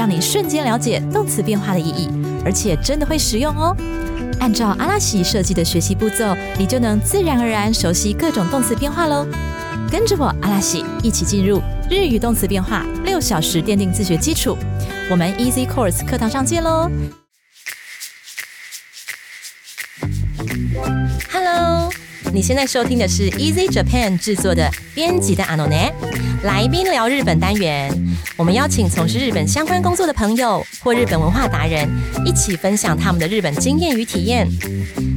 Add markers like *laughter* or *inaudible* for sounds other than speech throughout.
让你瞬间了解动词变化的意义，而且真的会实用哦。按照阿拉西设计的学习步骤，你就能自然而然熟悉各种动词变化喽。跟着我阿拉西一起进入日语动词变化六小时奠定自学基础。我们 Easy Course 课堂上见喽！Hello。你现在收听的是 Easy Japan 制作的编辑的阿诺内来宾聊日本单元。我们邀请从事日本相关工作的朋友或日本文化达人，一起分享他们的日本经验与体验。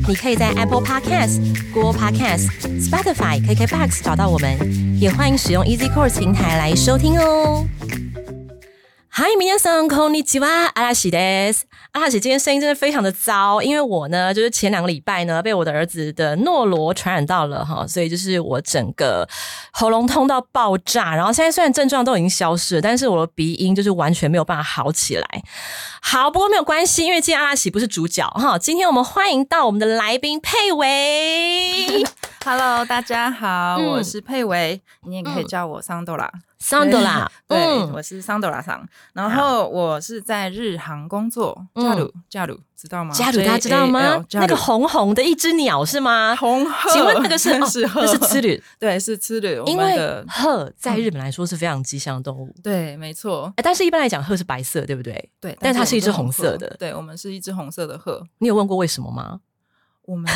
你可以在 Apple Podcast、Google Podcast、Spotify、KKBox 找到我们，也欢迎使用 Easy Course 平台来收听哦。Hi，皆さんこんにちは。阿拉西です。阿拉西今天声音真的非常的糟，因为我呢，就是前两个礼拜呢，被我的儿子的诺罗传染到了哈，所以就是我整个喉咙痛到爆炸。然后现在虽然症状都已经消失了，但是我的鼻音就是完全没有办法好起来。好，不过没有关系，因为今天阿拉西不是主角哈。今天我们欢迎到我们的来宾佩维。*laughs* Hello，大家好，我是佩维，你也可以叫我桑多拉。 桑德拉，对，我是桑德拉桑，然后我是在日航工作，加鲁加鲁，知道吗？加鲁大家知道吗？那个红红的一只鸟是吗？红鹤，请问那个是 *laughs* 是那是吃旅，对，是吃旅。因为鹤在日本来说是非常吉祥的动物，对，没错。哎，但是一般来讲，鹤是白色，对不对？对，但它是一只红色的，对，我们是一只红色的鹤。你有问过为什么吗？我们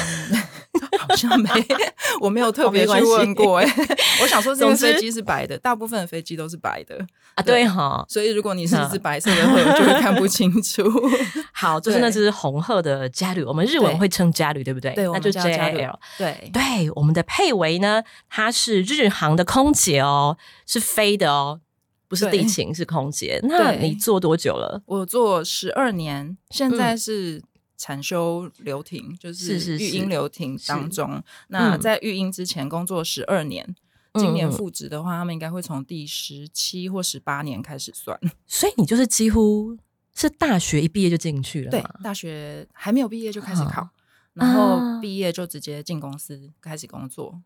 *laughs* 好像没，*laughs* 我没有特别去问过哎。*laughs* 我想说，这个飞机是白的，大部分的飞机都是白的啊。对哈，所以如果你是一只白色的鹤，就会看不清楚。好，就是那只红鹤的加旅，我们日文会称加旅，对不对？对，那就 J L。对对，我们的佩维呢，它是日航的空姐哦，是飞的哦，不是地勤，是空姐。那你做多久了？我做十二年，现在是。产休留停就是育婴留停当中，那在育婴之前工作十二年，今年复职的话，他们应该会从第十七或十八年开始算。*laughs* 所以你就是几乎是大学一毕业就进去了，对，大学还没有毕业就开始考，然后毕业就直接进公司开始工作。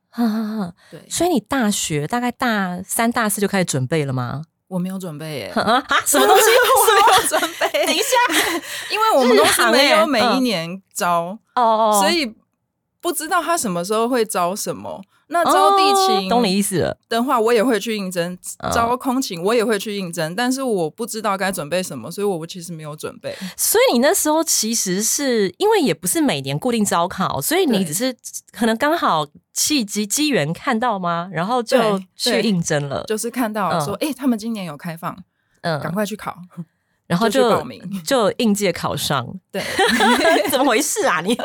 对，所以你大学大概大三、大四就开始准备了吗？我没有准备耶，*laughs* 啊，什么东西？*laughs* 我没有准备。*laughs* 等一下，因为我们公司没有每一年招哦，所以不知道他什么时候会招什么。那招地勤，懂你意思了的话，我也会去应征；招空勤，我也会去应征。但是我不知道该准备什么，所以我其实没有准备。所以你那时候其实是因为也不是每年固定招考，所以你只是可能刚好契机机缘看到吗？然后就去应征了，就是看到说，哎，他们今年有开放，嗯，赶快去考，然后就报名，就应届考上。对，*laughs* 怎么回事啊你？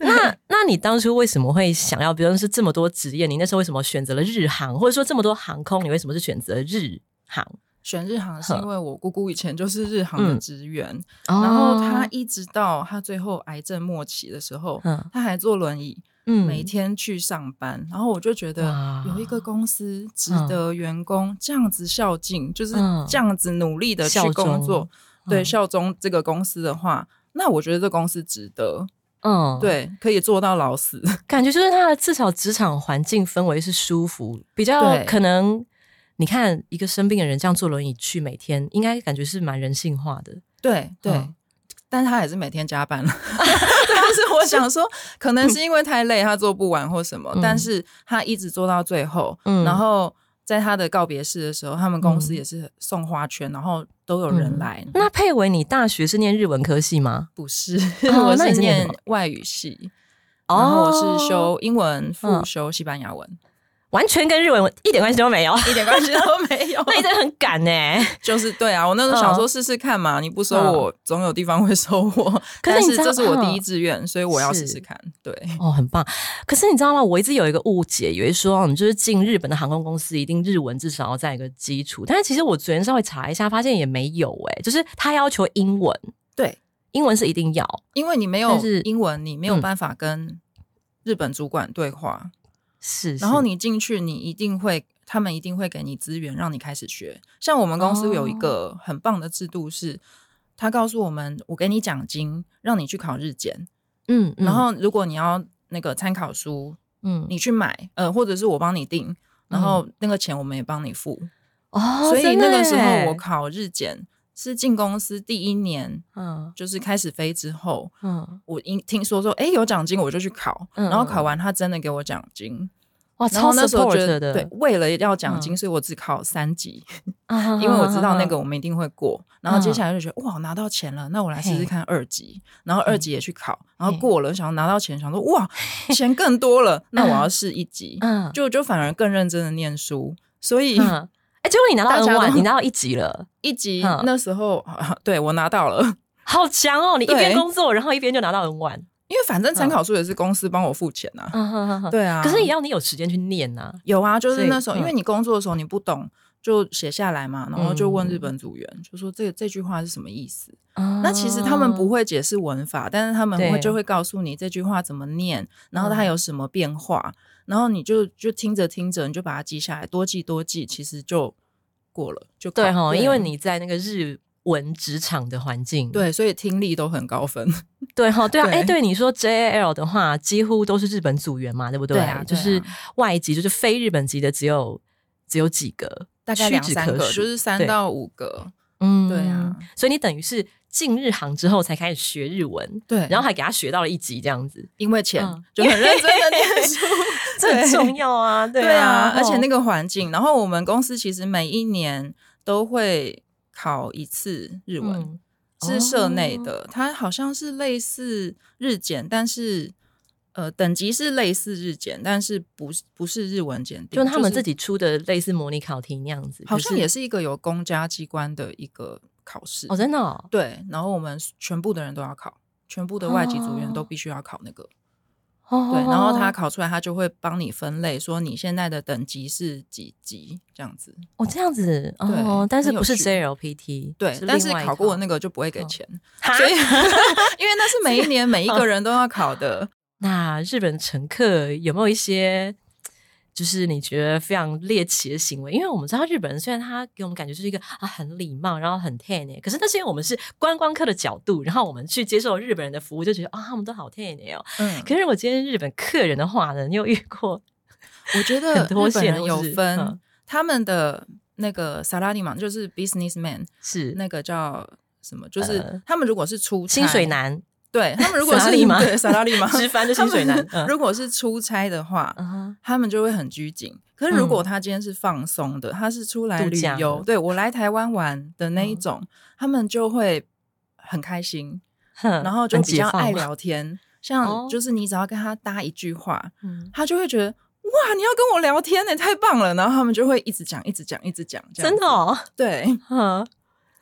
*laughs* 那那你当初为什么会想要，比如说是这么多职业，你那时候为什么选择了日航，或者说这么多航空，你为什么是选择日航？选日航是因为我姑姑以前就是日航的职员，然后她一直到她最后癌症末期的时候，他还坐轮椅，嗯，每天去上班，然后我就觉得有一个公司值得员工这样子孝敬，就是这样子努力的去工作，对，效忠这个公司的话，那我觉得这公司值得。嗯，对，可以做到老死，*laughs* 感觉就是他的至少职场环境氛围是舒服，比较可能。你看一个生病的人这样坐轮椅去，每天应该感觉是蛮人性化的。对对，但是他也是每天加班了。*laughs* 但是我想说，可能是因为太累，他做不完或什么，但是他一直做到最后，然后。在他的告别式的时候，他们公司也是送花圈，然后都有人来。那佩维，你大学是念日文科系吗？不是，*laughs* 我是念外语系，然后我是修英文，副修西班牙文。完全跟日文一点关系都没有，一点关系都没有。*laughs* 那你真的很赶呢。就是对啊，我那时候想说试试看嘛，你不收我，总有地方会收我。*laughs* 但是这是我第一志愿，所以我要试试看。对，哦，很棒。可是你知道吗？我一直有一个误解，以为说你就是进日本的航空公司，一定日文至少要在一个基础。但是其实我昨天稍微查一下，发现也没有哎，就是他要求英文。对，英文是一定要，因为你没有英文，你没有办法跟日本主管对话。是，然后你进去，你一定会，他们一定会给你资源，让你开始学。像我们公司有一个很棒的制度，是他告诉我们，我给你奖金，让你去考日检。嗯，然后如果你要那个参考书，嗯，你去买，呃，或者是我帮你订，然后那个钱我们也帮你付。哦，所以那个时候我考日检。是进公司第一年，嗯，就是开始飞之后，嗯，我听听说说，哎，有奖金，我就去考，然后考完，他真的给我奖金，哇，超那时候觉得，对，为了要奖金，所以我只考三级，因为我知道那个我们一定会过，然后接下来就觉得，哇，拿到钱了，那我来试试看二级，然后二级也去考，然后过了，想要拿到钱，想说，哇，钱更多了，那我要试一级，嗯，就就反而更认真的念书，所以。哎，结果你拿到 N 万，你拿到一级了，*laughs* 一级那时候，*laughs* 对我拿到了，好强哦！你一边工作，然后一边就拿到 N 万，因为反正参考书也是公司帮我付钱呐，对啊。可是也要你有时间去念呐，有啊，就是那时候，因为你工作的时候你不懂，就写下来嘛，然后就问日本组员，就说这这句话是什么意思？那其实他们不会解释文法，但是他们会就会告诉你这句话怎么念，然后它有什么变化。然后你就就听着听着，你就把它记下来，多记多记，其实就过了，就对哈。因为你在那个日文职场的环境，对，所以听力都很高分。对哈，*laughs* 对啊，哎，对你说 JAL 的话，几乎都是日本组员嘛，对不对啊？就是外籍，就是非日本籍的，只有只有几个，大概两三个，就是三到五个。嗯，对啊，所以你等于是进日航之后才开始学日文，对，然后还给他学到了一级这样子，因为钱就很认真的念书，*laughs* 这很重要啊，*laughs* 对啊，而且那个环境，然后我们公司其实每一年都会考一次日文，是社内的，它好像是类似日检，但是。呃，等级是类似日检，但是不是不是日文检定，就他们自己出的类似模拟考题那样子，好像也是一个有公家机关的一个考试哦，真的哦对。然后我们全部的人都要考，全部的外籍组员都必须要考那个，哦对。然后他考出来，他就会帮你分类，说你现在的等级是几级这样子。哦，这样子哦，但是不是 JLPT，对，但是考过那个就不会给钱，所以 *laughs* 因为那是每一年每一个人都要考的。那日本乘客有没有一些，就是你觉得非常猎奇的行为？因为我们知道日本人虽然他给我们感觉就是一个啊很礼貌，然后很 ten 可是那是因为我们是观光客的角度，然后我们去接受日本人的服务，就觉得啊他们都好 ten 哦。嗯。可是我今天日本客人的话呢，你有遇过？我觉 *laughs* 得日本人有分他们的那个萨拉利嘛，就是 businessman 是那个叫什么？就是他们如果是出薪水男。对他们 *laughs* 如果是对萨拉利吗？*laughs* 直翻就薪水男。如果是出差的话，他们就会很拘谨。可是如果他今天是放松的，他是出来旅游，对我来台湾玩的那一种，他们就会很开心，然后就比较爱聊天。像就是你只要跟他搭一句话，他就会觉得哇，你要跟我聊天呢，太棒了。然后他们就会一直讲，一直讲，一直讲，真的哦，对，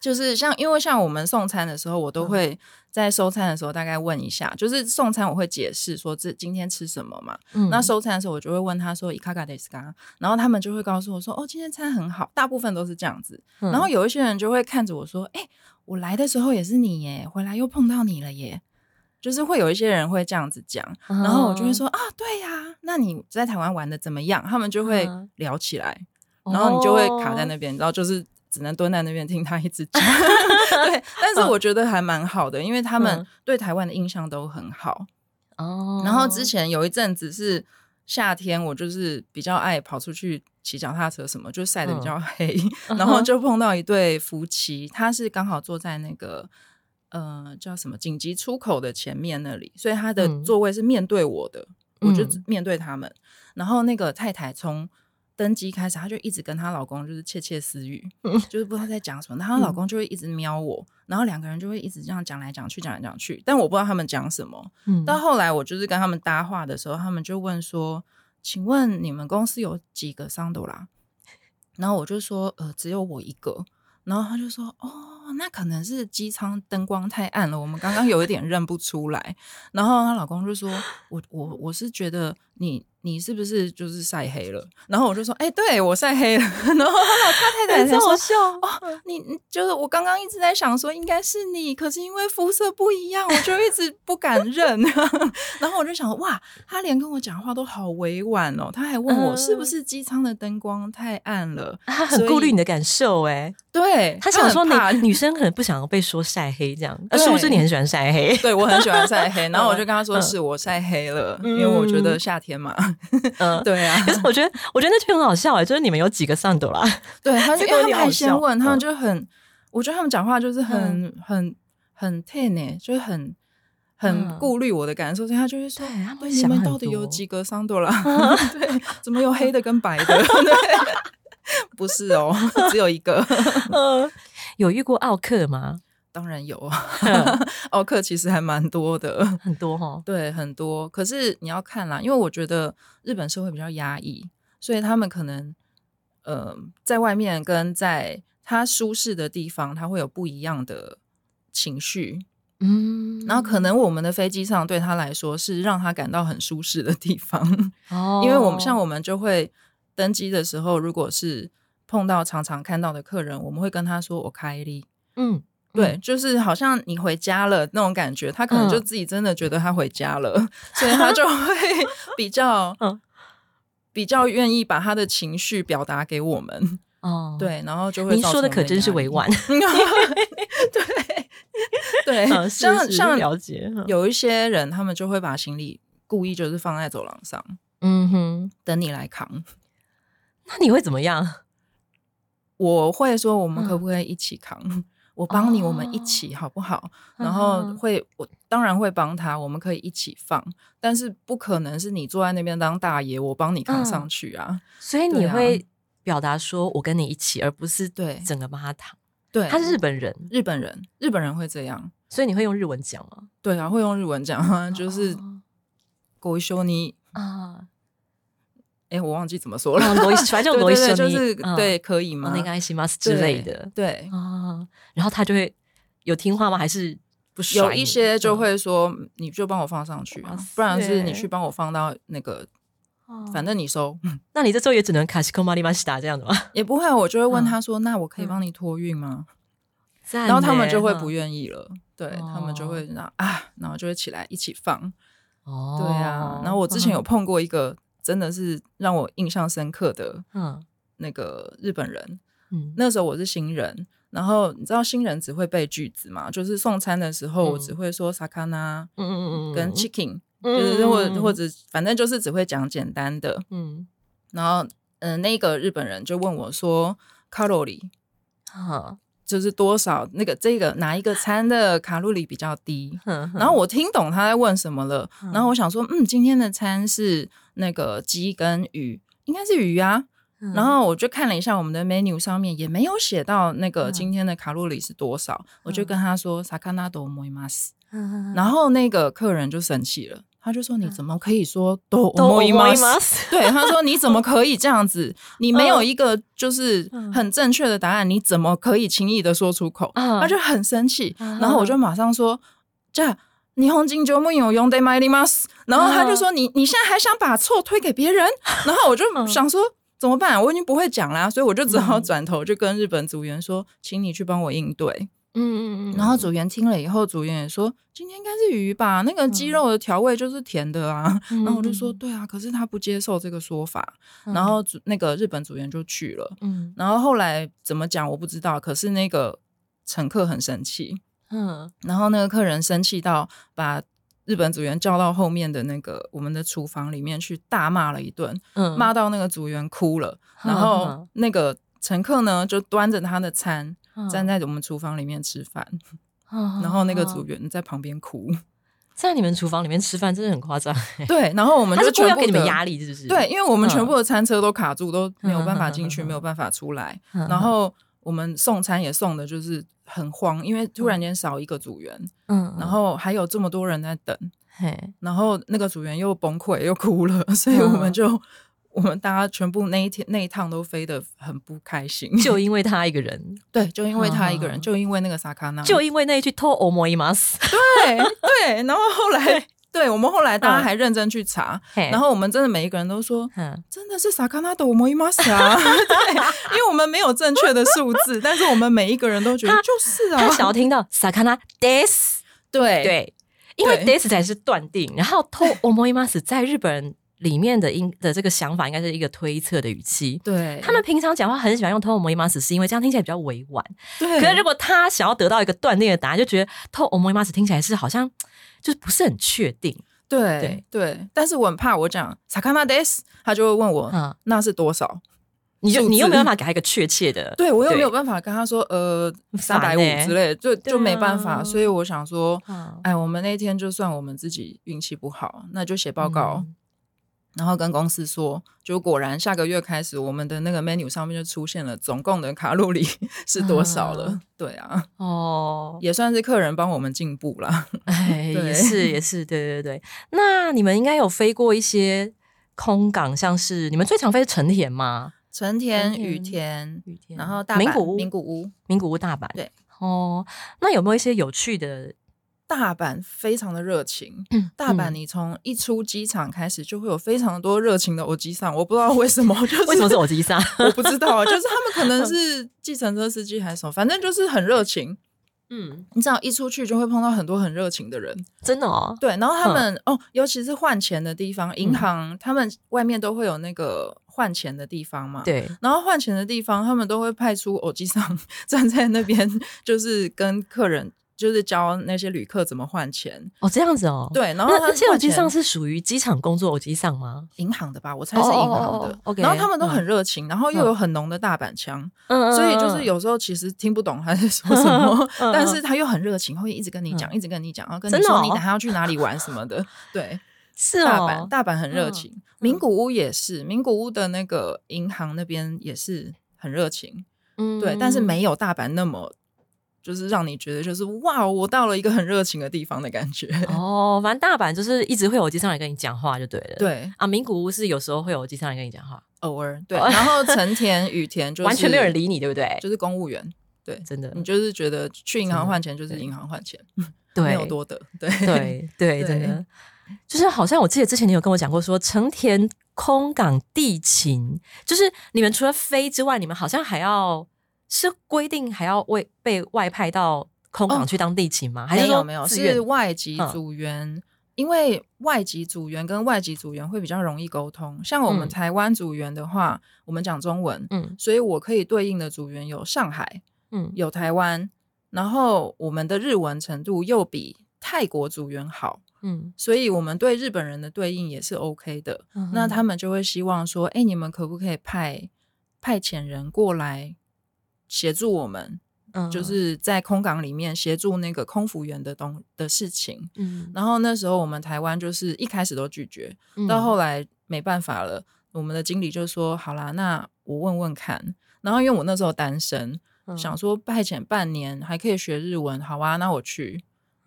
就是像因为像我们送餐的时候，我都会。在收餐的时候，大概问一下，就是送餐我会解释说这今天吃什么嘛。那收餐的时候，我就会问他说：“伊卡卡德斯卡。”然后他们就会告诉我说：“哦，今天餐很好。”大部分都是这样子。然后有一些人就会看着我说：“哎，我来的时候也是你耶，回来又碰到你了耶。”就是会有一些人会这样子讲，然后我就会说：“啊，对呀，那你在台湾玩的怎么样？”他们就会聊起来，然后你就会卡在那边，然后就是。只能蹲在那边听他一直讲，*laughs* 对，但是我觉得还蛮好的，因为他们对台湾的印象都很好哦。然后之前有一阵子是夏天，我就是比较爱跑出去骑脚踏车，什么就晒得比较。黑，然后就碰到一对夫妻，他是刚好坐在那个呃叫什么紧急出口的前面那里，所以他的座位是面对我的，我就面对他们，然后那个太太从。登机开始，她就一直跟她老公就是窃窃私语，就是不知道在讲什么。然后她老公就会一直瞄我，然后两个人就会一直这样讲来讲去，讲来讲去。但我不知道他们讲什么。到后来我就是跟他们搭话的时候，他们就问说：“请问你们公司有几个桑德拉？然后我就说，呃，只有我一个。然后他就说，哦，那可能是机舱灯光太暗了，我们刚刚有一点认不出来。然后她老公就说，我我我是觉得你。你是不是就是晒黑了？然后我就说，哎，对我晒黑了。*laughs* 然后他太太才说，哦，你就是我刚刚一直在想说应该是你，可是因为肤色不一样，我就一直不敢认。*laughs* *laughs* 然后我就想，哇，他连跟我讲话都好委婉哦。他还问我是不是机舱的灯光太暗了，他很顾虑你的感受。哎，对他想说你女生可能不想要被说晒黑这样，是不是你很喜欢晒黑？对我很喜欢晒黑。然后我就跟他说，是我晒黑了，因为我觉得夏天嘛。嗯，*laughs* 对啊，可是我觉得，我觉得那句很好笑哎，就是你们有几个上斗啦？*laughs* 对，他就因为他们还先问，他们就很，我觉得他们讲话就是很很很 ten 呢，就是很很顾虑我的感受，所以他就会说，你们到底有几个上斗啦？*laughs* 对，怎么有黑的跟白的？对，不是哦，只有一个。有遇过奥克吗？当然有啊，*laughs* 奥克其实还蛮多的，很多哈。对，很多。可是你要看啦，因为我觉得日本社会比较压抑，所以他们可能呃，在外面跟在他舒适的地方，他会有不一样的情绪。嗯，然后可能我们的飞机上对他来说是让他感到很舒适的地方。哦，因为我们像我们就会登机的时候，如果是碰到常常看到的客人，我们会跟他说：“我开力。”嗯。对，就是好像你回家了那种感觉，他可能就自己真的觉得他回家了，所以他就会 *laughs* 比较比较愿意把他的情绪表达给我们。哦，对，然后就会您说的可真是委婉。对 *laughs* 对，像像了解有一些人，他们就会把行李故意就是放在走廊上，嗯哼，等你来扛。那你会怎么样？我会说，我们可不可以一起扛？我帮你，我们一起好不好？然后会，我当然会帮他，我们可以一起放，但是不可能是你坐在那边当大爷，我帮你扛上去啊。所以你会表达说我跟你一起，而不是对整个帮他躺。对，他是日本人，日本人，日本人会这样，所以你会用日文讲吗？对啊，会用日文讲啊，就是狗修你啊。哎，我忘记怎么说了。罗 *laughs* 反正罗伊说就是对，可以吗？那个爱心 mas 之类的，对啊。然后他就会有听话吗？还是不是有一些就会说，你就帮我放上去，不然是你去帮我放到那个，反正你收。*laughs* 那你这时候也只能卡西科玛利马西达这样子吗？也不会，我就会问他说：“那我可以帮你托运吗？”然后他们就会不愿意了，对他们就会让啊，然后就会起来一起放。哦，对啊。然后我之前有碰过一个。真的是让我印象深刻的，嗯，那个日本人，嗯，那时候我是新人，然后你知道新人只会背句子嘛，就是送餐的时候我只会说 sakana，嗯嗯嗯，跟 chicken，就是或或者反正就是只会讲简单的，嗯，然后嗯，那个日本人就问我说 calorie，就是多少那个这个哪一个餐的卡路里比较低？然后我听懂他在问什么了。然后我想说，嗯，今天的餐是那个鸡跟鱼，应该是鱼啊。然后我就看了一下我们的 menu 上面也没有写到那个今天的卡路里是多少。我就跟他说 “sakana do moimas”，*laughs* 然后那个客人就生气了。他就说：“你怎么可以说都 *laughs* 摸一摸？*laughs* 对，他说：“你怎么可以这样子？你没有一个就是很正确的答案，你怎么可以轻易的说出口？”他就很生气，然后我就马上说：“这霓虹金就木有用得买的吗？”然后他就说：“你你现在还想把错推给别人？”然后我就想说：“怎么办？我已经不会讲啦，所以我就只好转头就跟日本组员说：‘请你去帮我应对。’”嗯嗯嗯，然后组员听了以后，组员也说今天应该是鱼吧，那个鸡肉的调味就是甜的啊。*laughs* 然后我就说对啊，可是他不接受这个说法。然后那个日本组员就去了，嗯，然后后来怎么讲我不知道，可是那个乘客很生气，嗯，然后那个客人生气到把日本组员叫到后面的那个我们的厨房里面去大骂了一顿，嗯，骂到那个组员哭了，然后那个乘客呢就端着他的餐。站在我们厨房里面吃饭，然后那个组员在旁边哭。*laughs* 在你们厨房里面吃饭真的很夸张。*laughs* 对，然后我们就全部给你们压力，是不是？对，因为我们全部的餐车都卡住，都没有办法进去，没有办法出来。然后我们送餐也送的就是很慌，因为突然间少一个组员，嗯，然后还有这么多人在等，嘿然后那个组员又崩溃又哭了，所以我们就我们大家全部那一天那一趟都飞得很不开心，*laughs* 就因为他一个人，对，就因为他一个人，就因为那个萨卡纳，就因为那一句托欧莫伊马斯，对对，然后后来。*laughs* 对。我们后来大家还认真去查，然后我们真的每一个人都说，真的是萨卡纳的我们伊玛斯啊，*laughs* 对，因为我们没有正确的数字，但是我们每一个人都觉得就是啊，他想要听到萨卡纳 this，对。对，因为 this 才是断定，然后偷我们伊玛斯在日本人里面的应的这个想法应该是一个推测的语气，对他们平常讲话很喜欢用托我们伊玛斯，是因为这样听起来比较委婉，对，可是如果他想要得到一个断定的答案，就觉得托我们伊玛斯听起来是好像就是不是很确定。对对，但是我很怕我讲萨卡纳 des，他就会问我，那是多少？你就你又没有办法给他一个确切的，对我又没有办法跟他说，呃，三百五之类，就就没办法。所以我想说，哎，我们那天就算我们自己运气不好，那就写报告。然后跟公司说，就果然下个月开始，我们的那个 menu 上面就出现了总共的卡路里 *laughs* 是多少了。*laughs* 对啊，哦，也算是客人帮我们进步了。*laughs* 哎，也是也是，对对对。那你们应该有飞过一些空港，像是你们最常飞是成田吗？成田、羽田、羽田，然后大阪、名古屋、名古屋、名古屋、大阪。对，哦，那有没有一些有趣的？大阪非常的热情，嗯大阪你从一出机场开始就会有非常多热情的欧吉桑，我不知道为什么，*laughs* 就是为什么是欧吉桑，*laughs* 我不知道，就是他们可能是计程车司机还是什么，反正就是很热情。嗯，你知道一出去就会碰到很多很热情的人，真的哦。对，然后他们哦，尤其是换钱的地方，银行他们外面都会有那个换钱的地方嘛。对，然后换钱的地方，他们都会派出欧吉桑站在那边，就是跟客人。就是教那些旅客怎么换钱哦，这样子哦。对，然后那些耳机上是属于机场工作耳机上吗？银行的吧，我猜是银行的。OK，然后他们都很热情，然后又有很浓的大阪腔，所以就是有时候其实听不懂他在说什么，*laughs* 但是他又很热情，会一直跟你讲，一直跟你讲，然后跟你说你等下要去哪里玩什么的。对，*laughs* 是大阪，大阪很热情，名古屋也是，名古屋的那个银行那边也是很热情。嗯，对，但是没有大阪那么。就是让你觉得就是哇，我到了一个很热情的地方的感觉 *laughs* 哦。反正大阪就是一直会有机上来跟你讲话就对了。对啊，名古屋是有时候会有机上来跟你讲话，偶尔对。然后成田、羽田就 *laughs* 完全没有人理你，对不对？就是公务员，对，真的，你就是觉得去银行换钱就是银行换钱，对，没有多的，对对 *laughs* 对，真的。就是好像我记得之前你有跟我讲过，说成田空港地勤，就是你们除了飞之外，你们好像还要。是规定还要为被外派到空港去当地勤吗？还是没有没有是外籍组员？因为外籍组员跟外籍组员会比较容易沟通。像我们台湾组员的话，我们讲中文，嗯，所以我可以对应的组员有上海，嗯，有台湾，然后我们的日文程度又比泰国组员好，嗯，所以我们对日本人的对应也是 OK 的。那他们就会希望说，哎，你们可不可以派派遣人过来？协助我们，嗯就是在空港里面协助那个空服员的东的事情。嗯，然后那时候我们台湾就是一开始都拒绝，到后来没办法了，我们的经理就说：“好啦，那我问问看。”然后因为我那时候单身，想说派遣半年还可以学日文，好啊，那我去。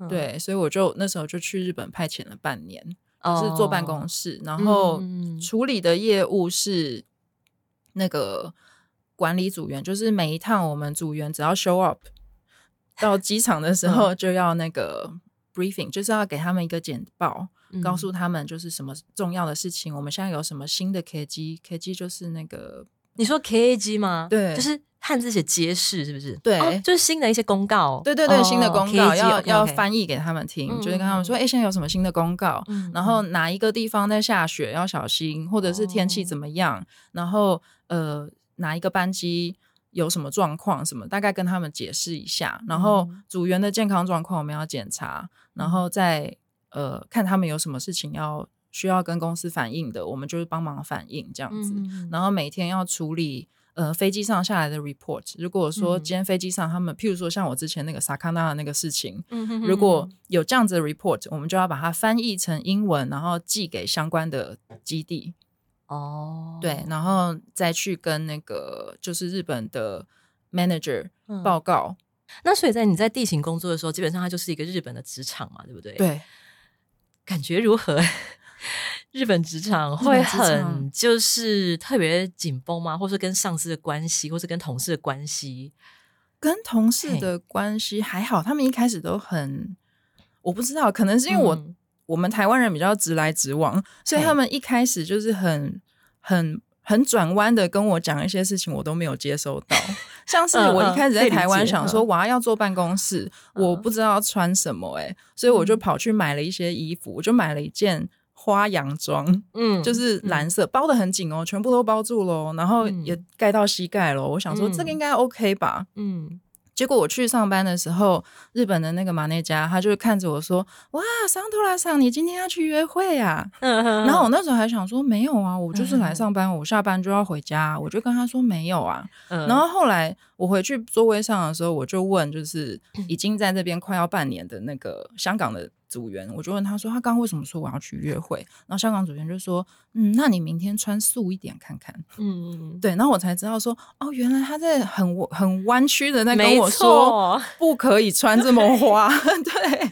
对，所以我就那时候就去日本派遣了半年，就是坐办公室，然后处理的业务是那个。管理组员就是每一趟我们组员只要 show up 到机场的时候，就要那个 briefing，就是要给他们一个简报，告诉他们就是什么重要的事情。我们现在有什么新的 K G，K G 就是那个你说 K A G 吗？对，就是汉字写揭示，是不是？对，就是新的一些公告。对对对，新的公告要要翻译给他们听，就是跟他们说，哎，现在有什么新的公告？然后哪一个地方在下雪要小心，或者是天气怎么样？然后呃。哪一个班机有什么状况？什么大概跟他们解释一下，然后组员的健康状况我们要检查，然后再呃看他们有什么事情要需要跟公司反映的，我们就是帮忙反映这样子。然后每天要处理呃飞机上下来的 report。如果说今天飞机上他们，譬如说像我之前那个萨卡纳的那个事情，如果有这样子的 report，我们就要把它翻译成英文，然后寄给相关的基地。哦，对，然后再去跟那个就是日本的 manager 报告。那所以在你在地勤工作的时候，基本上它就是一个日本的职场嘛，对不对？对。感觉如何？*laughs* 日本职场会很就是特别紧绷吗？或是跟上司的关系，或是跟同事的关系？跟同事的关系还好，他们一开始都很，我不知道，可能是因为我我们台湾人比较直来直往，所以他们一开始就是很很。很转弯的跟我讲一些事情，我都没有接收到。*laughs* 像是我一开始在台湾想说，我要要坐办公室，我不知道要穿什么，哎，所以我就跑去买了一些衣服，我就买了一件花洋装，嗯，就是蓝色，包的很紧哦，全部都包住喽，然后也盖到膝盖了。我想说这个应该 OK 吧，嗯。结果我去上班的时候，日本的那个马内加他就看着我说：“哇，桑托拉桑，你今天要去约会啊？”然后我那时候还想说：“没有啊，我就是来上班，我下班就要回家。”我就跟他说：“没有啊。”然后后来我回去座位上的时候，我就问，就是已经在这边快要半年的那个香港的。组员，我就问他说：“他刚刚为什么说我要去约会？”然后香港组员就说：“嗯，那你明天穿素一点看看。”嗯嗯对。然后我才知道说：“哦，原来他在很很弯曲的在跟我说，不可以穿这么花。*laughs* ”对，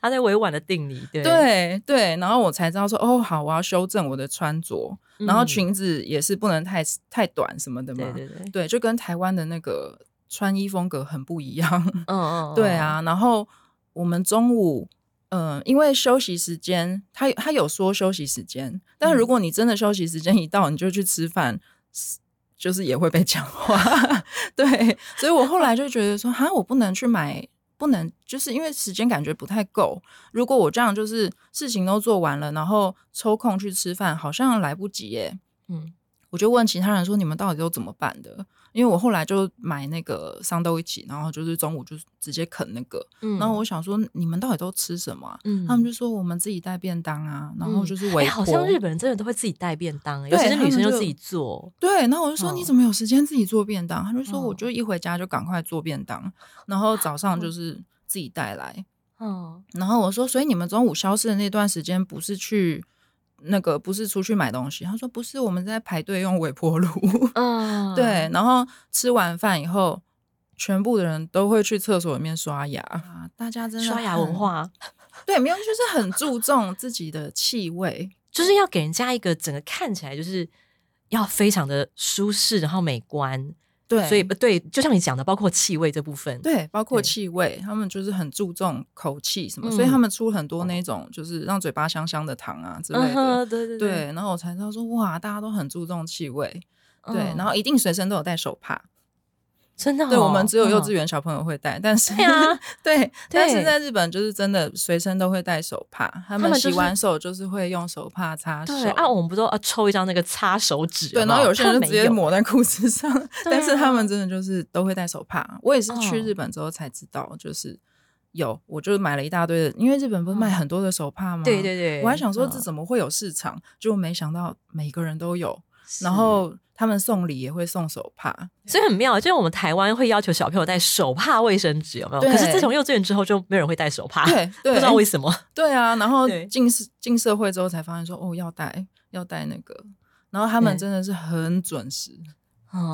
他在委婉的定理。对对。然后我才知道说：“哦，好，我要修正我的穿着，然后裙子也是不能太太短什么的嘛。”对对对。对，就跟台湾的那个穿衣风格很不一样。嗯嗯。对啊，然后我们中午。嗯，因为休息时间，他他有说休息时间，但如果你真的休息时间一到，你就去吃饭，就是也会被讲话。*laughs* 对，所以我后来就觉得说，哈，我不能去买，不能，就是因为时间感觉不太够。如果我这样就是事情都做完了，然后抽空去吃饭，好像来不及耶。嗯，我就问其他人说，你们到底都怎么办的？因为我后来就买那个桑豆一起，然后就是中午就直接啃那个。然后我想说，你们到底都吃什么？他们就说我们自己带便当啊，然后就是围。好像日本人真的都会自己带便当，尤其是女生就自己做。对，然后我就说你怎么有时间自己做便当？他就说我就一回家就赶快做便当，然后早上就是自己带来。嗯，然后我说，所以你们中午消失的那段时间不是去？那个不是出去买东西，他说不是，我们在排队用微波炉。*laughs* 嗯，对，然后吃完饭以后，全部的人都会去厕所里面刷牙啊，大家真的刷牙文化，*laughs* 对，没有，就是很注重自己的气味，就是要给人家一个整个看起来就是要非常的舒适，然后美观。对，所以不对，就像你讲的，包括气味这部分，对，包括气味，他们就是很注重口气什么，所以他们出很多那种就是让嘴巴香香的糖啊之类的，对对对。然后我才知道说，哇，大家都很注重气味，对，然后一定随身都有带手帕。真的，对我们只有幼稚园小朋友会带，但是对，*laughs* 但是在日本就是真的随身都会带手帕，他们洗完手就是会用手帕擦手。对啊，我们不都要抽一张那个擦手纸？对，然后有些人就直接抹在裤子上，*laughs* 但是他们真的就是都会带手帕。我也是去日本之后才知道，就是有，我就买了一大堆的，因为日本不是卖很多的手帕吗？对对对，我还想说这怎么会有市场，就没想到每个人都有，然后。他们送礼也会送手帕，所以很妙。就是我们台湾会要求小朋友带手帕、卫生纸，有没有？可是自从幼稚园之后，就没有人会带手帕，对，*laughs* 不知道为什么。对啊，然后进进社会之后才发现说，哦，要带要带那个。然后他们真的是很准时，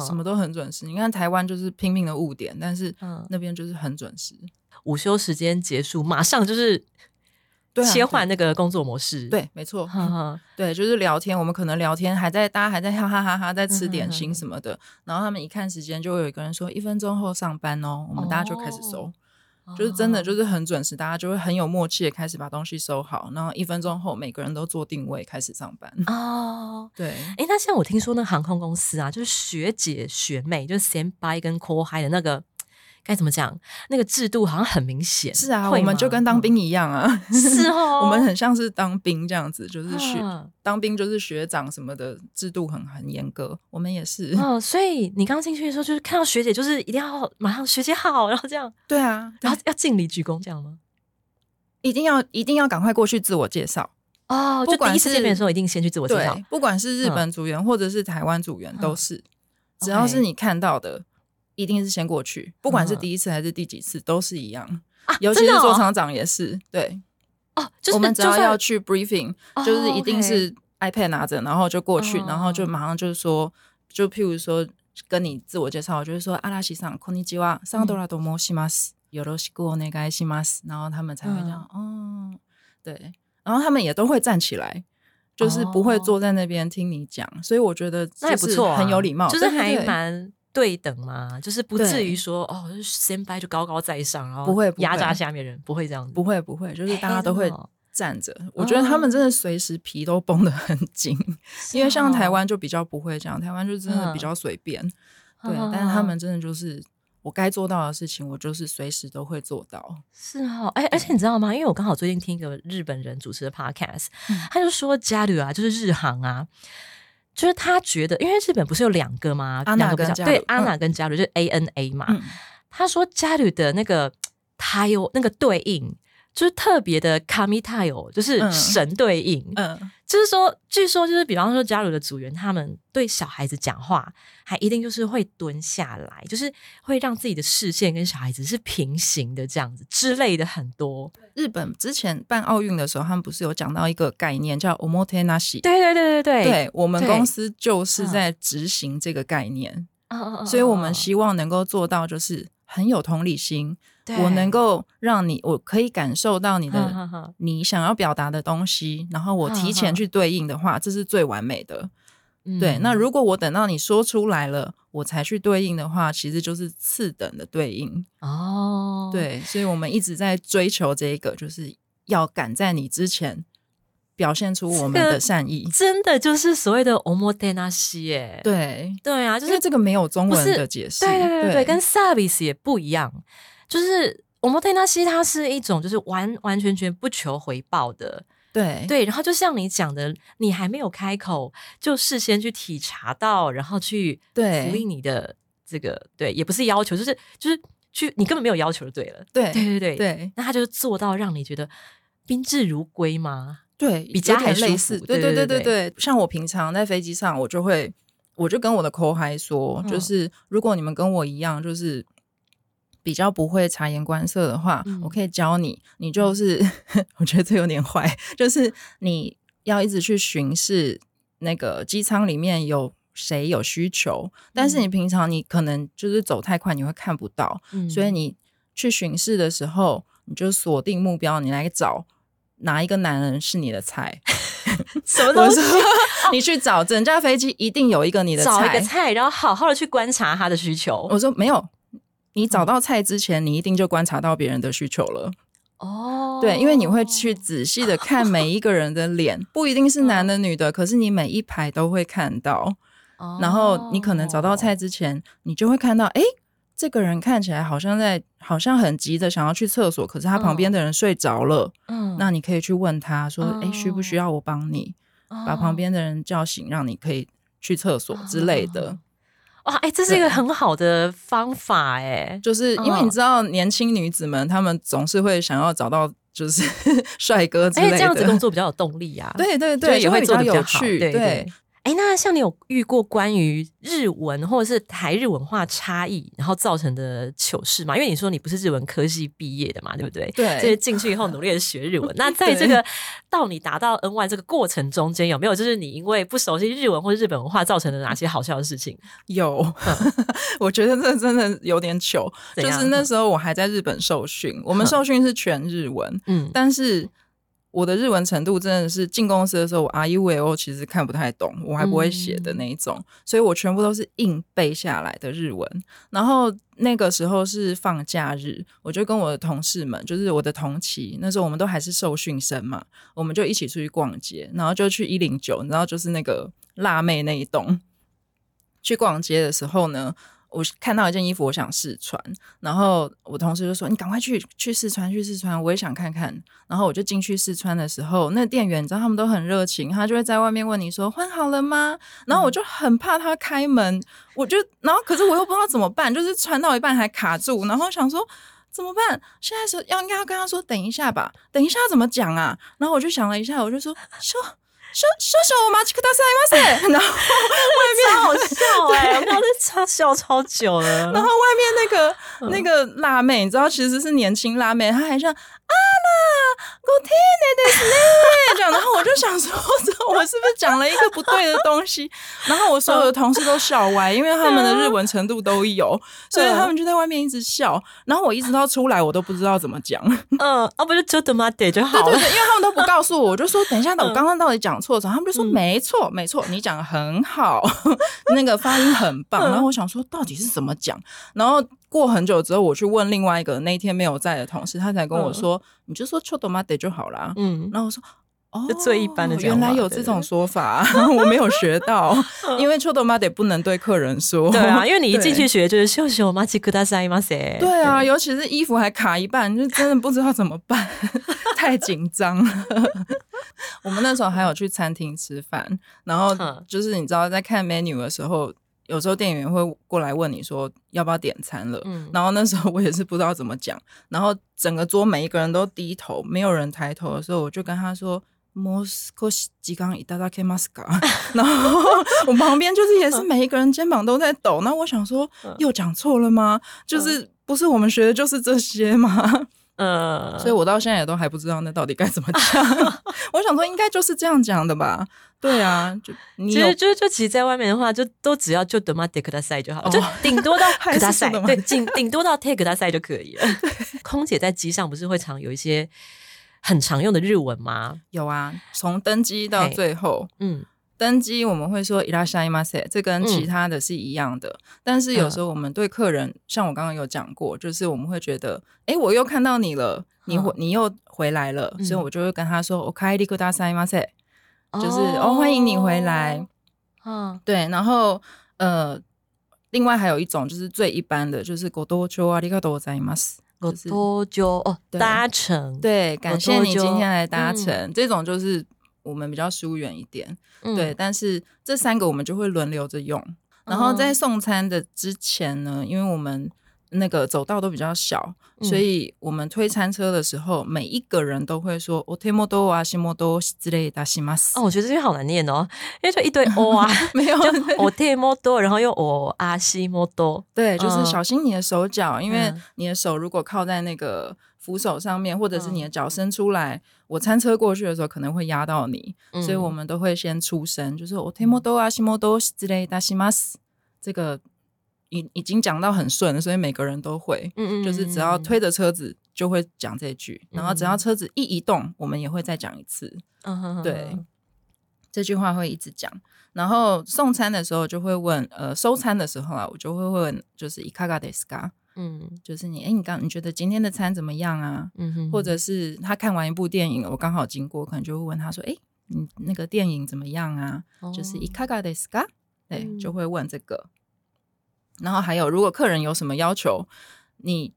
什么都很准时。你看台湾就是拼命的误点，但是那边就是很准时。午休时间结束，马上就是。切换那个工作模式，对，没错，*laughs* 对，就是聊天。我们可能聊天还在，大家还在哈哈哈哈，在吃点心什么的。然后他们一看时间，就会有一个人说：“一分钟后上班哦。”我们大家就开始收，就是真的就是很准时，大家就会很有默契的开始把东西收好。然后一分钟后，每个人都做定位开始上班。哦，对。哎，那现在我听说那航空公司啊，就是学姐学妹，就是 m by 跟 call high 的那个。该怎么讲？那个制度好像很明显。是啊，我们就跟当兵一样啊。*laughs* 是哦，*laughs* 我们很像是当兵这样子，就是学当兵就是学长什么的，制度很很严格。我们也是。哦，所以你刚进去的时候，就是看到学姐，就是一定要马上学姐好，然后这样。对啊，然后要敬礼鞠躬这样吗？一定要一定要赶快过去自我介绍哦。就第一次见面的时候，一定先去自我介绍。不管是日本组员或者是台湾组员，都是只要是你看到的。一定是先过去，不管是第一次还是第几次，都是一样。尤其是做厂长也是，对哦，我们只要要去 briefing，就是一定是 iPad 拿着，然后就过去，然后就马上就是说，就譬如说跟你自我介绍，就是说阿拉西上こんにちは、桑多拉多摩西马斯、よろしくお願いします，然后他们才会讲哦，对。 然后他们也都会站起来，就是不会坐在那边听你讲。所以我觉得那也不错，很有礼貌，就是还蛮 对等嘛，就是不至于说哦，先掰就高高在上，然后不会压榨下面人，不会这样子，不会不会，就是大家都会。站着，我觉得他们真的随时皮都绷得很紧，因为像台湾就比较不会这样，台湾就真的比较随便，对。但是他们真的就是我该做到的事情，我就是随时都会做到。是哦，哎，而且你知道吗？因为我刚好最近听一个日本人主持的 podcast，他就说加旅啊，就是日航啊，就是他觉得，因为日本不是有两个吗？阿娜跟对阿娜跟加旅就是 A N A 嘛。他说加鲁的那个他有那个对应。就是特别的卡米泰哦，就是神对应。嗯，就是说，据说就是比方说，加入的组员他们对小孩子讲话，还一定就是会蹲下来，就是会让自己的视线跟小孩子是平行的这样子之类的很多。日本之前办奥运的时候，他们不是有讲到一个概念叫 omotenashi？对对对对对，对我们公司就是在执行这个概念。所以我们希望能够做到，就是很有同理心。我能够让你，我可以感受到你的你想要表达的东西，然后我提前去对应的话，这是最完美的。对，那如果我等到你说出来了，我才去对应的话，其实就是次等的对应。哦，对，所以我们一直在追求这个，就是要赶在你之前表现出我们的善意。真的就是所谓的 omotenashi 耶。对，对啊，就是这个没有中文的解释。对对对对，跟 service 也不一样。就是我们推纳西，它是一种就是完完全全不求回报的，对对。然后就像你讲的，你还没有开口，就事先去体察到，然后去对回应你的这个对，也不是要求，就是就是去你根本没有要求就对了，对对对对对。那他就做到让你觉得宾至如归吗？对，比家还类似。对对对对对。像我平常在飞机上，我就会我就跟我的 co 嗨说，就是如果你们跟我一样，就是。比较不会察言观色的话，我可以教你。你就是，*laughs* 我觉得这有点坏，就是你要一直去巡视那个机舱里面有谁有需求，但是你平常你可能就是走太快，你会看不到。所以你去巡视的时候，你就锁定目标，你来找哪一个男人是你的菜？*laughs* 什么东西？*laughs* 你去找整架飞机一定有一个你的找一个菜，然后好好的去观察他的需求。我说没有。你找到菜之前，你一定就观察到别人的需求了。哦，对，因为你会去仔细的看每一个人的脸，不一定是男的女的，可是你每一排都会看到。然后你可能找到菜之前，你就会看到，哎，这个人看起来好像在，好像很急的想要去厕所，可是他旁边的人睡着了。嗯，那你可以去问他说，哎，需不需要我帮你把旁边的人叫醒，让你可以去厕所之类的。哇，哎，这是一个很好的方法，哎，就是因为你知道，年轻女子们她们总是会想要找到就是 *laughs* 帅哥之类的，这样子工作比较有动力啊。对对对，也会比较有趣，对。哎，那像你有遇过关于日文或者是台日文化差异，然后造成的糗事吗？因为你说你不是日文科系毕业的嘛，对不对？对，就是进去以后努力的学日文。*laughs* 那在这个到你达到 N Y 这个过程中间，有没有就是你因为不熟悉日文或者日本文化造成的哪些好笑的事情？*laughs* 有，*laughs* 我觉得这真的有点糗。就是那时候我还在日本受训，我们受训是全日文，嗯，但是。我的日文程度真的是进公司的时候，我 R U L 其实看不太懂，我还不会写的那一种，所以我全部都是硬背下来的日文。然后那个时候是放假日，我就跟我的同事们，就是我的同期，那时候我们都还是受训生嘛，我们就一起出去逛街，然后就去一零九，然后就是那个辣妹那一栋，去逛街的时候呢。我看到一件衣服，我想试穿，然后我同事就说：“你赶快去去试穿，去试穿，我也想看看。”然后我就进去试穿的时候，那店员你知道他们都很热情，他就会在外面问你说：“换好了吗？”然后我就很怕他开门，我就然后可是我又不知道怎么办，就是穿到一半还卡住，然后想说怎么办？现在是要应该要跟他说等一下吧，等一下怎么讲啊？然后我就想了一下，我就说说。说说说我马吉克大赛吗？*laughs* 然后外面好笑 *laughs* 哎，我刚才超笑超久了。然后外面那个那个辣妹，你知道其实是年轻辣妹，她还像我听你的呢，讲。然后我就想说，我是不是讲了一个不对的东西？*laughs* 然后我所有的同事都笑歪，因为他们的日文程度都有，所以他们就在外面一直笑。然后我一直到出来，我都不知道怎么讲。嗯，哦，不就就的吗？对就好了。对对对，因为他们都不告诉我，我就说 *laughs* 等一下，我刚刚到底讲错什么？他们就说没错，没错，你讲的很好，*laughs* 那个发音很棒。然后我想说到底是怎么讲？然后过很久之后，我去问另外一个那天没有在的同事，他才跟我说，你就说 “chodo mate” 就好啦。嗯，然后我说。就最一般的，原来有这种说法，*laughs* 我没有学到。*laughs* 因为秋豆妈得不能对客人说，对啊，因为你一进去学就是秀秀马吉克达塞马塞，对啊，尤其是衣服还卡一半，就真的不知道怎么办，*laughs* 太紧张了。我们那时候还有去餐厅吃饭，然后就是你知道在看 menu 的时候，有时候店员会过来问你说要不要点餐了，嗯，然后那时候我也是不知道怎么讲，然后整个桌每一个人都低头，没有人抬头的时候，我就跟他说。莫斯科西吉冈伊达达克马斯卡，*laughs* 然后我旁边就是也是每一个人肩膀都在抖，那我想说又讲错了吗？就是不是我们学的就是这些吗？嗯，所以我到现在也都还不知道那到底该怎么讲。*laughs* *laughs* 我想说应该就是这样讲的吧？对啊，就 *laughs* 其实就就其实在外面的话，就都只要就德玛迪克达赛就好，就顶多到克大赛，对，顶顶多到 take 达赛就可以了。空姐在机上不是会常有一些。很常用的日文吗？有啊，从登机到最后，嗯，登机我们会说伊拉夏伊马塞，这跟其他的是一样的。但是有时候我们对客人，像我刚刚有讲过，就是我们会觉得，哎，我又看到你了，你回你又回来了，所以我就会跟他说，我开利库达塞马塞，就是哦，欢迎你回来。嗯，对，然后呃，另外还有一种就是最一般的就是ご多久ありがとうございます。多久哦？搭乘对，感谢你今天来搭乘。这种就是 我们比较疏远一点，对。但是这三个我们就会轮流着用。然后在送餐的之前呢，因为我们。那个走道都比较小，所以我们推餐车的时候，每一个人都会说 “o t e m o d o 啊西 d o 之类的西马斯”。哦，我觉得这句好难念哦，因为就一堆 *laughs* 哦啊，没有 “o t e m o d o 然后又 “o 啊西 d o 对，就是小心你的手脚，因为你的手如果靠在那个扶手上面，或者是你的脚伸出来，我餐车过去的时候可能会压到你，所以我们都会先出声，就是 “o t e m o d o 啊西 d o 之类的西马斯”这个。已已经讲到很顺，所以每个人都会，嗯嗯，就是只要推着车子就会讲这句，然后只要车子一移动，我们也会再讲一次，嗯哼，对，这句话会一直讲。然后送餐的时候就会问，呃，收餐的时候啊，我就会问，就是伊卡嘎德斯卡，嗯，就是你，哎，你刚你觉得今天的餐怎么样啊？嗯哼，或者是他看完一部电影，我刚好经过，可能就会问他说，哎，你那个电影怎么样啊？就是伊卡嘎德斯卡，对，就会问这个。然后还有，如果客人有什么要求，你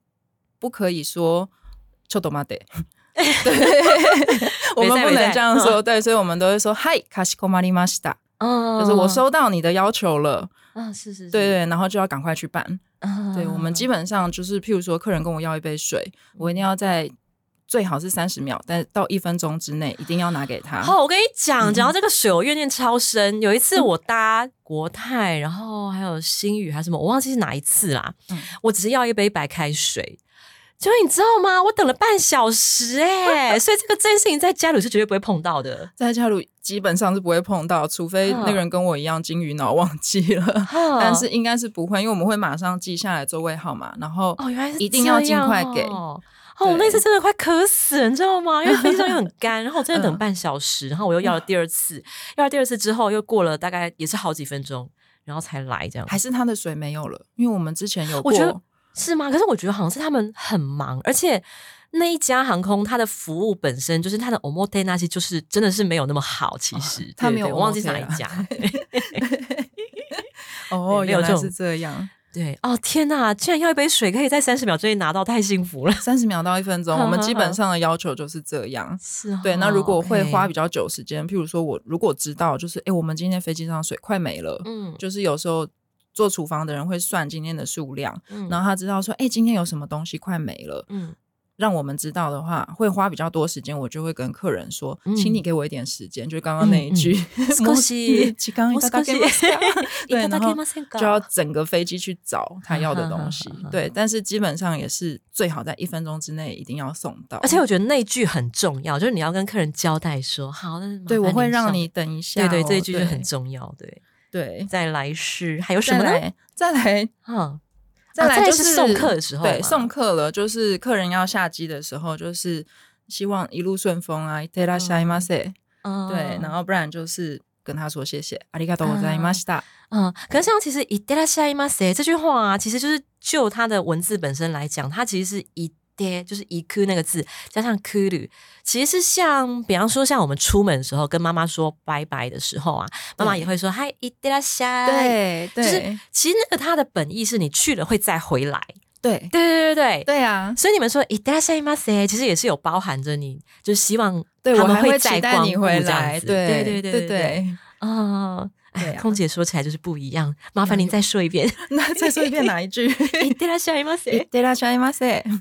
不可以说“臭豆妈得”，*laughs* 对，*laughs* 我们不能这样说。对，所以我们都会说“嗨，卡西科玛里马西达”，就是我收到你的要求了。啊，是是，对对，然后就要赶快去办。对，我们基本上就是，譬如说，客人跟我要一杯水，我一定要在。最好是三十秒，但到一分钟之内一定要拿给他。好，我跟你讲，讲到这个水，我怨念超深。有一次我搭国泰，然后还有新宇还是什么，我忘记是哪一次啦。嗯，我只是要一杯白开水，结果你知道吗？我等了半小时哎，*laughs* 所以这个这件事情在家里是绝对不会碰到的，在家里基本上是不会碰到，除非那个人跟我一样金鱼脑忘记了，*laughs* 但是应该是不会，因为我们会马上记下来座位号码，然后哦，原来是一定要尽快给。哦，那次真的快渴死了，你知道吗？因为飞机上又很干，*laughs* 然后我真的等半小时，然后我又要了第二次，要了第二次之后又过了大概也是好几分钟，然后才来这样。还是他的水没有了？因为我们之前有，我觉得是吗？可是我觉得好像是他们很忙，而且那一家航空它的服务本身就是它的 omote 那些就是真的是没有那么好。其实他没有，我忘记哪一家。*laughs* 哦，*laughs* 原来是这样。对哦，天哪！竟然要一杯水可以在三十秒之内拿到，太幸福了！三十秒到一分钟，我们基本上的要求就是这样。是，对。那如果会花比较久时间，譬如说我如果知道，就是哎，我们今天飞机上水快没了，嗯，就是有时候做厨房的人会算今天的数量，然后他知道说，哎，今天有什么东西快没了，嗯。让我们知道的话，会花比较多时间，我就会跟客人说，请你给我一点时间，就刚刚那一句，恭喜，*laughs* 刚刚大概 *laughs* *laughs* 对，然后就要整个飞机去找他要的东西，对，但是基本上也是最好在一分钟之内一定要送到，而且我觉得那句很重要，就是你要跟客人交代说，好，那对我会让你等一下，对对，这一句就很重要，对。对，再来是还有什么呢？再来，哈。再来就是送客的时候，对，送客了，就是客人要下机的时候，就是 希望一路顺风啊，いってらっしゃいませ。对，然后不然就是跟他说谢谢，ありがとうございました。嗯，可是像其实いってらっしゃいませ这句话啊，其实就是就它的文字本身来讲，它其实是一。 爹就是一哭那个字加上哭噜，其实是像，比方说像我们出门的时候跟妈妈说拜拜的时候啊，妈妈也会说嗨一爹拉下，对，就是其实那个它的本意是你去了会再回来，对，对对对对。对啊，所以你们说一爹拉下伊玛塞，其实也是有包含着你，就是希望对他们会再光顾这样子，对对对对对，啊。哎，空姐说起来就是不一样。麻烦您再说一遍，*laughs* 那再说一遍哪一句？*laughs*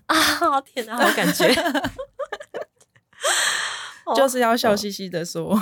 啊！天哪，好感觉，*laughs* 就是要笑嘻嘻的说。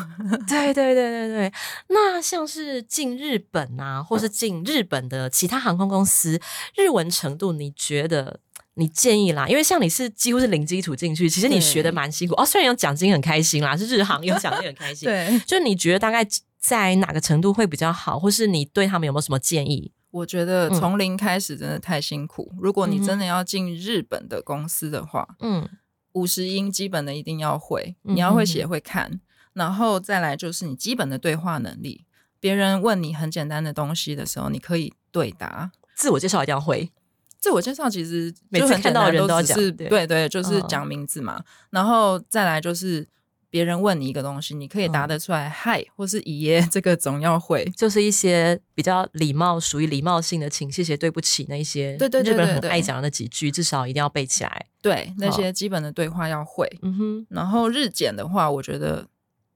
对对对对对。那像是进日本啊，或是进日本的其他航空公司，日文程度，你觉得你建议啦？因为像你是几乎是零基础进去，其实你学的蛮辛苦哦。虽然有奖金很开心啦，是日航有奖金很开心。对，就你觉得大概？在哪个程度会比较好，或是你对他们有没有什么建议？我觉得从零开始真的太辛苦。如果你真的要进日本的公司的话，嗯，五十音基本的一定要会，你要会写会看，然后再来就是你基本的对话能力。别人问你很简单的东西的时候，你可以对答。自我介绍一定要会。自我介绍其实每次看到人都讲，对对，就是讲名字嘛。然后再来就是。别人问你一个东西，你可以答得出来，嗨，或是姨爷，这个总要会，就是一些比较礼貌、属于礼貌性的，请、谢谢、对不起那一些，对对对，日本人很爱讲的那几句，至少一定要背起来。对，那些基本的对话要会。嗯哼。然后日检的话，我觉得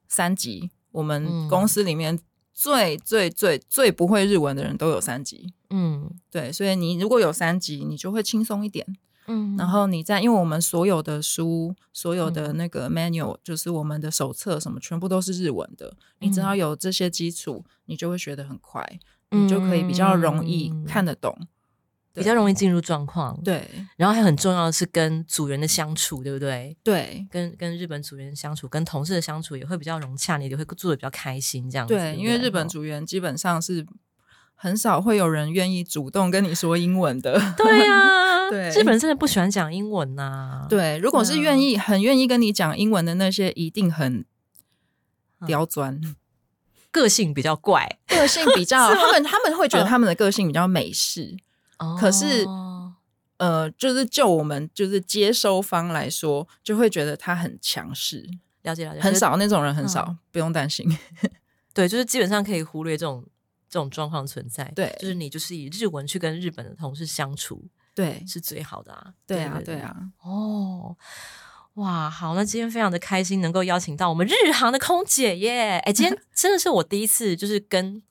三级，我们公司里面最最最最不会日文的人都有三级。嗯，对，所以你如果有三级，你就会轻松一点。嗯，然后你在，因为我们所有的书，所有的那个 manual，就是我们的手册什么，全部都是日文的。你只要有这些基础，你就会学得很快，你就可以比较容易看得懂，比较容易进入状况。对，然后还很重要的是跟组员的相处，对不对？对，跟跟日本组员相处，跟同事的相处也会比较融洽，你也会做的比较开心，这样。对，因为日本组员基本上是很少会有人愿意主动跟你说英文的。对呀。对，日本人真的不喜欢讲英文呐。对，如果是愿意、很愿意跟你讲英文的那些，一定很刁钻，个性比较怪，个性比较 *laughs* 他们他们会觉得他们的个性比较美式。哦可是，呃，就是就我们就是接收方来说，就会觉得他很强势。了解了解，很少那种人很少，不用担心。*laughs* 对，就是基本上可以忽略这种这种状况存在。对，就是你就是以日文去跟日本的同事相处。对，是最好的啊！对啊，对啊，哦，哇，好，那今天非常的开心，能够邀请到我们日航的空姐耶！哎，今天 *laughs* 真的是我第一次，就是跟。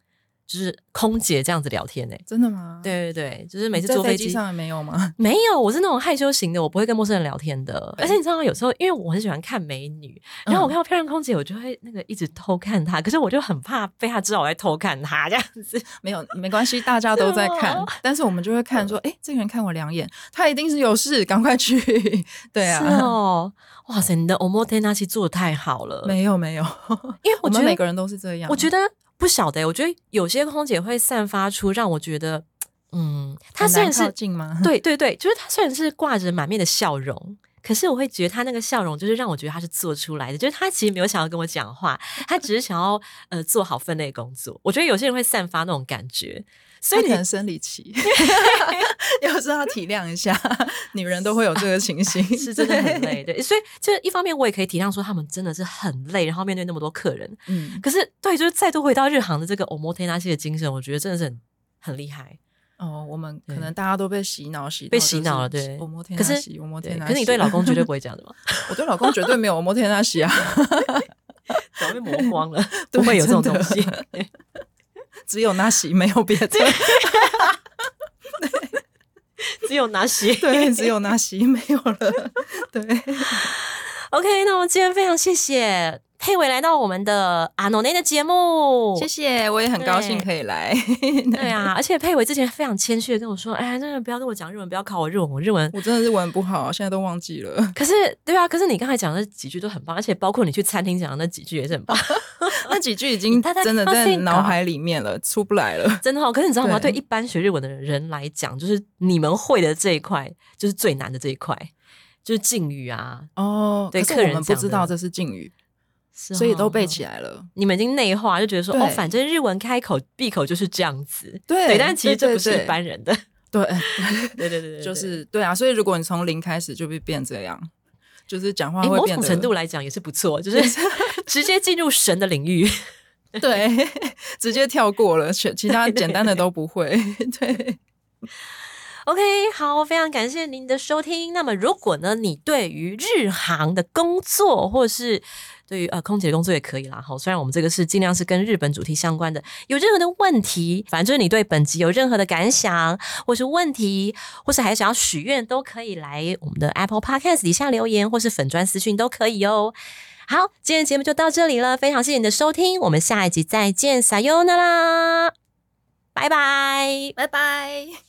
就是空姐这样子聊天呢？真的吗？对对对，就是每次坐飞机上没有吗？*laughs* 没有，我是那种害羞型的，我不会跟陌生人聊天的。而且你知道，有时候因为我很喜欢看美女，然后我看到漂亮空姐，我就会那个一直偷看她。可是我就很怕被她知道我在偷看她这样子。*laughs* 没有，没关系，大家都在看，但是我们就会看说，哎，这个人看我两眼，他一定是有事，赶快去。*laughs* 对啊，是哦，哇塞，你的 omote 那期做的太好了。没有没有，因为我觉得每个人都是这样。我觉得。不晓得，我觉得有些空姐会散发出让我觉得，嗯，她虽然是？对对对，就是她虽然是挂着满面的笑容，可是我会觉得她那个笑容就是让我觉得她是做出来的，就是她其实没有想要跟我讲话，她只是想要呃做好分内工作。我觉得有些人会散发那种感觉。所以可能生理期，*laughs* 有时候要体谅一下，女人都会有这个情形，*laughs* 是真的很累。*laughs* 对，所以就一方面我也可以体谅说他们真的是很累，然后面对那么多客人。嗯，可是对，就是再度回到日航的这个 omotenashi 的精神，我觉得真的是很很厉害。哦，我们可能大家都被洗脑洗被洗脑了，对。可是可是你对老公绝对不会这样的吗？我对老公绝对没有 omotenashi 啊，早被磨光了，不会有这种东西。只有拿洗，没有别的。*laughs* 只有拿洗，*laughs* 对，只有拿洗，没有了。对，OK，那我们今天非常谢谢。佩伟来到我们的阿诺内的节目，谢谢，我也很高兴可以来。对 *laughs* 啊，而且佩伟之前非常谦虚的跟我说：“哎，真的不要跟我讲日文，不要考我日文，我日文我真的日文不好，现在都忘记了。”可是，对啊，可是你刚才讲的几句都很棒，而且包括你去餐厅讲的那几句也是很棒。那几句已经真的在脑海里面了，出不来了，真的好。可是你知道吗？对一般学日文的人来讲，就是你们会的这一块，就是最难的这一块。就是敬语啊。哦，对，客人不知道这是敬语，所以都背起来了。你们已经内化，就觉得说哦，反正日文开口闭口就是这样子。对，但其实这不是一般人的。对，对对对对，就是对啊。所以如果你从零开始就会变这样，就是讲话会某种程度来讲也是不错，就是 *laughs* 直接进入神的领域。*laughs* 对，*laughs* 直接跳过了，其其他简单的都不会。对，OK，好，非常感谢您的收听。那么，如果呢，你对于日航的工作，或是对于呃空姐的工作也可以啦。好，虽然我们这个是尽量是跟日本主题相关的，有任何的问题，反正你对本集有任何的感想，或是问题，或是还想要许愿，都可以来我们的 Apple Podcast 底下留言，或是粉砖私讯都可以哦。好，今天的节目就到这里了，非常谢谢你的收听，我们下一集再见，撒 n 那啦，拜拜，拜拜。